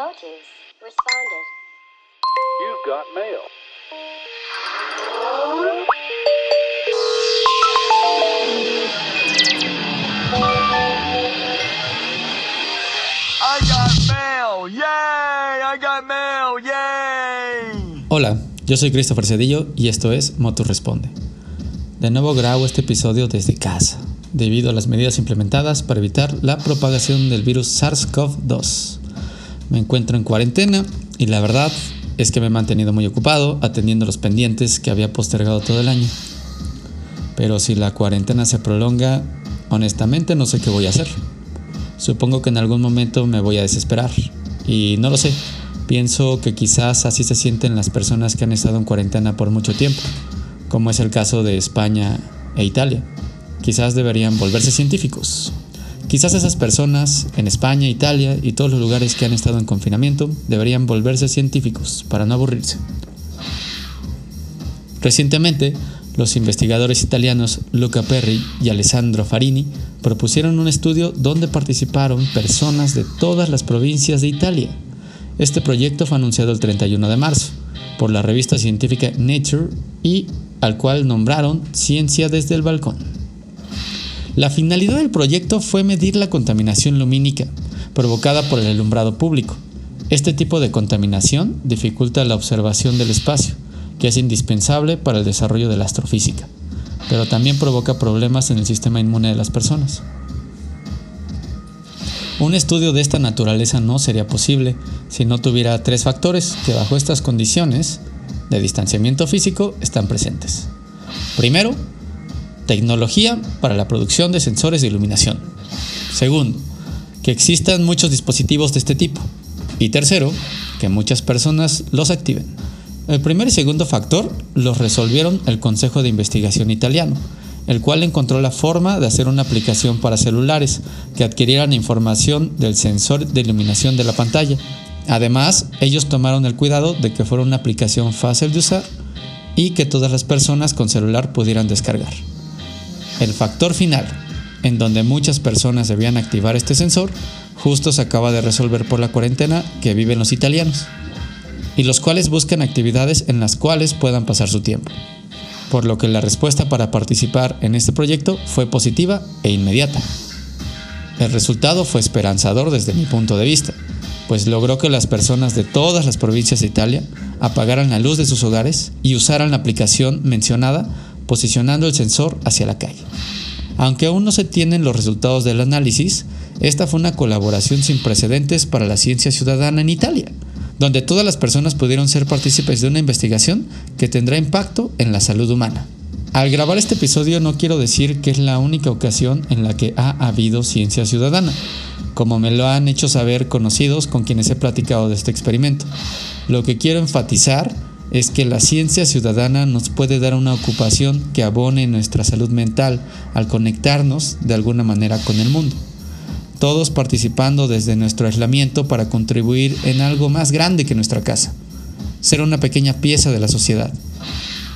Motus responded. You've got mail. I got mail! Yay! I got mail! Yay! Hola, yo soy Christopher Cedillo y esto es Motus Responde. De nuevo grabo este episodio desde casa, debido a las medidas implementadas para evitar la propagación del virus SARS-CoV-2. Me encuentro en cuarentena y la verdad es que me he mantenido muy ocupado atendiendo los pendientes que había postergado todo el año. Pero si la cuarentena se prolonga, honestamente no sé qué voy a hacer. Supongo que en algún momento me voy a desesperar. Y no lo sé. Pienso que quizás así se sienten las personas que han estado en cuarentena por mucho tiempo, como es el caso de España e Italia. Quizás deberían volverse científicos. Quizás esas personas en España, Italia y todos los lugares que han estado en confinamiento deberían volverse científicos para no aburrirse. Recientemente, los investigadores italianos Luca Perri y Alessandro Farini propusieron un estudio donde participaron personas de todas las provincias de Italia. Este proyecto fue anunciado el 31 de marzo por la revista científica Nature y al cual nombraron Ciencia desde el balcón. La finalidad del proyecto fue medir la contaminación lumínica provocada por el alumbrado público. Este tipo de contaminación dificulta la observación del espacio, que es indispensable para el desarrollo de la astrofísica, pero también provoca problemas en el sistema inmune de las personas. Un estudio de esta naturaleza no sería posible si no tuviera tres factores que bajo estas condiciones de distanciamiento físico están presentes. Primero, tecnología para la producción de sensores de iluminación. Segundo, que existan muchos dispositivos de este tipo. Y tercero, que muchas personas los activen. El primer y segundo factor los resolvieron el Consejo de Investigación italiano, el cual encontró la forma de hacer una aplicación para celulares que adquirieran información del sensor de iluminación de la pantalla. Además, ellos tomaron el cuidado de que fuera una aplicación fácil de usar y que todas las personas con celular pudieran descargar. El factor final, en donde muchas personas debían activar este sensor, justo se acaba de resolver por la cuarentena que viven los italianos, y los cuales buscan actividades en las cuales puedan pasar su tiempo. Por lo que la respuesta para participar en este proyecto fue positiva e inmediata. El resultado fue esperanzador desde mi punto de vista, pues logró que las personas de todas las provincias de Italia apagaran la luz de sus hogares y usaran la aplicación mencionada posicionando el sensor hacia la calle. Aunque aún no se tienen los resultados del análisis, esta fue una colaboración sin precedentes para la ciencia ciudadana en Italia, donde todas las personas pudieron ser partícipes de una investigación que tendrá impacto en la salud humana. Al grabar este episodio no quiero decir que es la única ocasión en la que ha habido ciencia ciudadana, como me lo han hecho saber conocidos con quienes he platicado de este experimento. Lo que quiero enfatizar es que la ciencia ciudadana nos puede dar una ocupación que abone nuestra salud mental al conectarnos de alguna manera con el mundo. Todos participando desde nuestro aislamiento para contribuir en algo más grande que nuestra casa. Ser una pequeña pieza de la sociedad.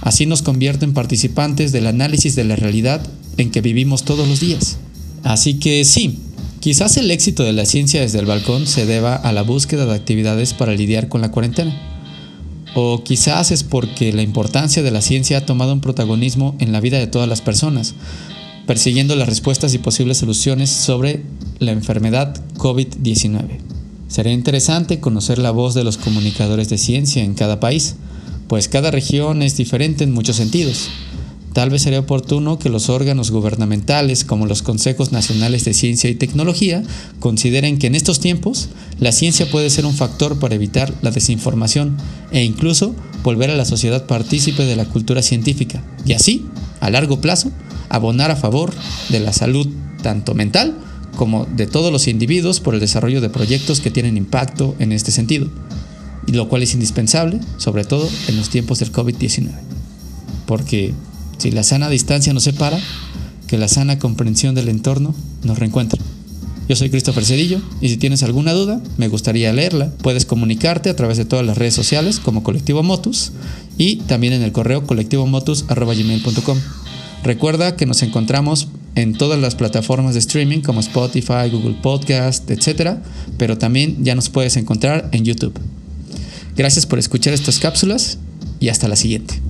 Así nos convierte en participantes del análisis de la realidad en que vivimos todos los días. Así que sí, quizás el éxito de la ciencia desde el balcón se deba a la búsqueda de actividades para lidiar con la cuarentena o quizás es porque la importancia de la ciencia ha tomado un protagonismo en la vida de todas las personas, persiguiendo las respuestas y posibles soluciones sobre la enfermedad COVID-19. Sería interesante conocer la voz de los comunicadores de ciencia en cada país, pues cada región es diferente en muchos sentidos. Tal vez sería oportuno que los órganos gubernamentales, como los Consejos Nacionales de Ciencia y Tecnología, consideren que en estos tiempos la ciencia puede ser un factor para evitar la desinformación e incluso volver a la sociedad partícipe de la cultura científica y así, a largo plazo, abonar a favor de la salud tanto mental como de todos los individuos por el desarrollo de proyectos que tienen impacto en este sentido, y lo cual es indispensable, sobre todo en los tiempos del COVID-19. Porque si la sana distancia nos separa, que la sana comprensión del entorno nos reencuentre. Yo soy Christopher Cedillo y si tienes alguna duda, me gustaría leerla. Puedes comunicarte a través de todas las redes sociales como Colectivo Motus y también en el correo colectivomotus.com. Recuerda que nos encontramos en todas las plataformas de streaming como Spotify, Google Podcast, etc. Pero también ya nos puedes encontrar en YouTube. Gracias por escuchar estas cápsulas y hasta la siguiente.